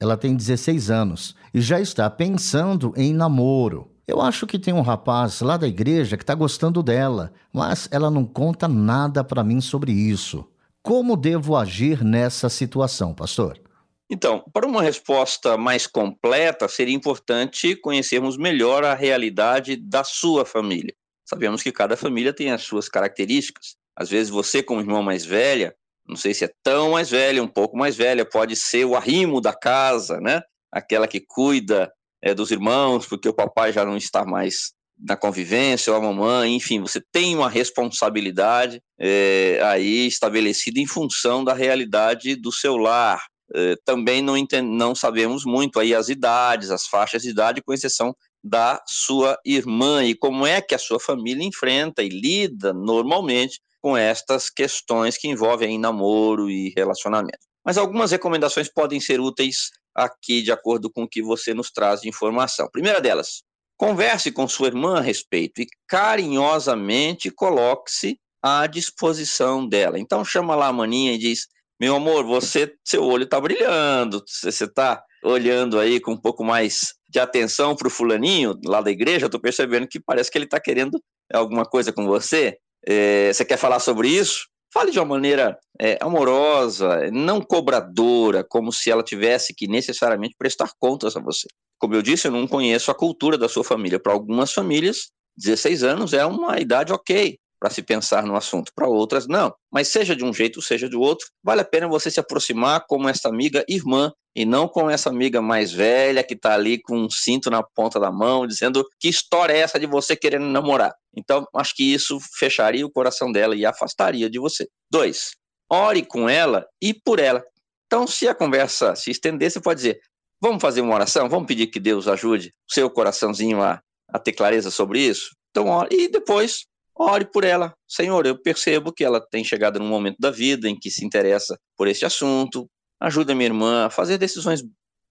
ela tem 16 anos e já está pensando em namoro. Eu acho que tem um rapaz lá da igreja que está gostando dela, mas ela não conta nada para mim sobre isso. Como devo agir nessa situação, pastor? Então, para uma resposta mais completa, seria importante conhecermos melhor a realidade da sua família. Sabemos que cada família tem as suas características. Às vezes, você, como irmã mais velha, não sei se é tão mais velha, um pouco mais velha, pode ser o arrimo da casa, né? Aquela que cuida é, dos irmãos, porque o papai já não está mais na convivência, ou a mamãe, enfim, você tem uma responsabilidade é, aí estabelecida em função da realidade do seu lar. É, também não, não sabemos muito aí as idades, as faixas de idade, com exceção da sua irmã e como é que a sua família enfrenta e lida normalmente com estas questões que envolvem namoro e relacionamento. Mas algumas recomendações podem ser úteis aqui, de acordo com o que você nos traz de informação. Primeira delas, converse com sua irmã a respeito e carinhosamente coloque-se à disposição dela. Então chama lá a maninha e diz: Meu amor, você, seu olho está brilhando, você está olhando aí com um pouco mais de atenção para o fulaninho lá da igreja, eu estou percebendo que parece que ele está querendo alguma coisa com você é, você quer falar sobre isso? Fale de uma maneira é, amorosa, não cobradora, como se ela tivesse que necessariamente prestar contas a você. Como eu disse, eu não conheço a cultura da sua família. Para algumas famílias, 16 anos é uma idade ok para se pensar no assunto. Para outras, não. Mas seja de um jeito, seja de outro, vale a pena você se aproximar como essa amiga irmã e não com essa amiga mais velha que está ali com um cinto na ponta da mão, dizendo que história é essa de você querendo namorar. Então, acho que isso fecharia o coração dela e afastaria de você. Dois, ore com ela e por ela. Então, se a conversa se estender, você pode dizer: vamos fazer uma oração, vamos pedir que Deus ajude o seu coraçãozinho a, a ter clareza sobre isso. Então, ore. E depois, ore por ela. Senhor, eu percebo que ela tem chegado num momento da vida em que se interessa por este assunto, ajuda minha irmã a fazer decisões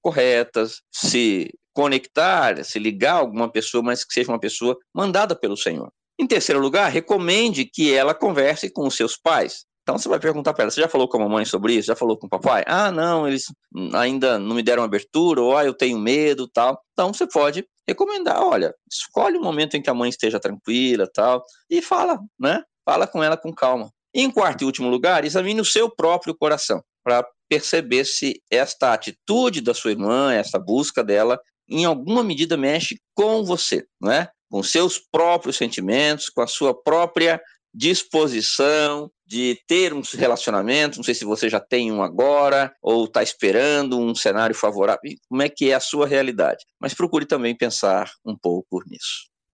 corretas, se conectar, se ligar a alguma pessoa, mas que seja uma pessoa mandada pelo Senhor. Em terceiro lugar, recomende que ela converse com os seus pais. Então você vai perguntar para ela: você já falou com a mamãe sobre isso? Já falou com o papai? Ah, não, eles ainda não me deram abertura, ou ah, eu tenho medo tal. Então você pode recomendar: olha, escolhe um momento em que a mãe esteja tranquila tal, e fala, né? Fala com ela com calma. Em quarto e último lugar, examine o seu próprio coração para perceber se esta atitude da sua irmã, essa busca dela, em alguma medida mexe com você, não é? Com seus próprios sentimentos, com a sua própria disposição de ter um relacionamento, não sei se você já tem um agora ou está esperando um cenário favorável, como é que é a sua realidade. Mas procure também pensar um pouco nisso.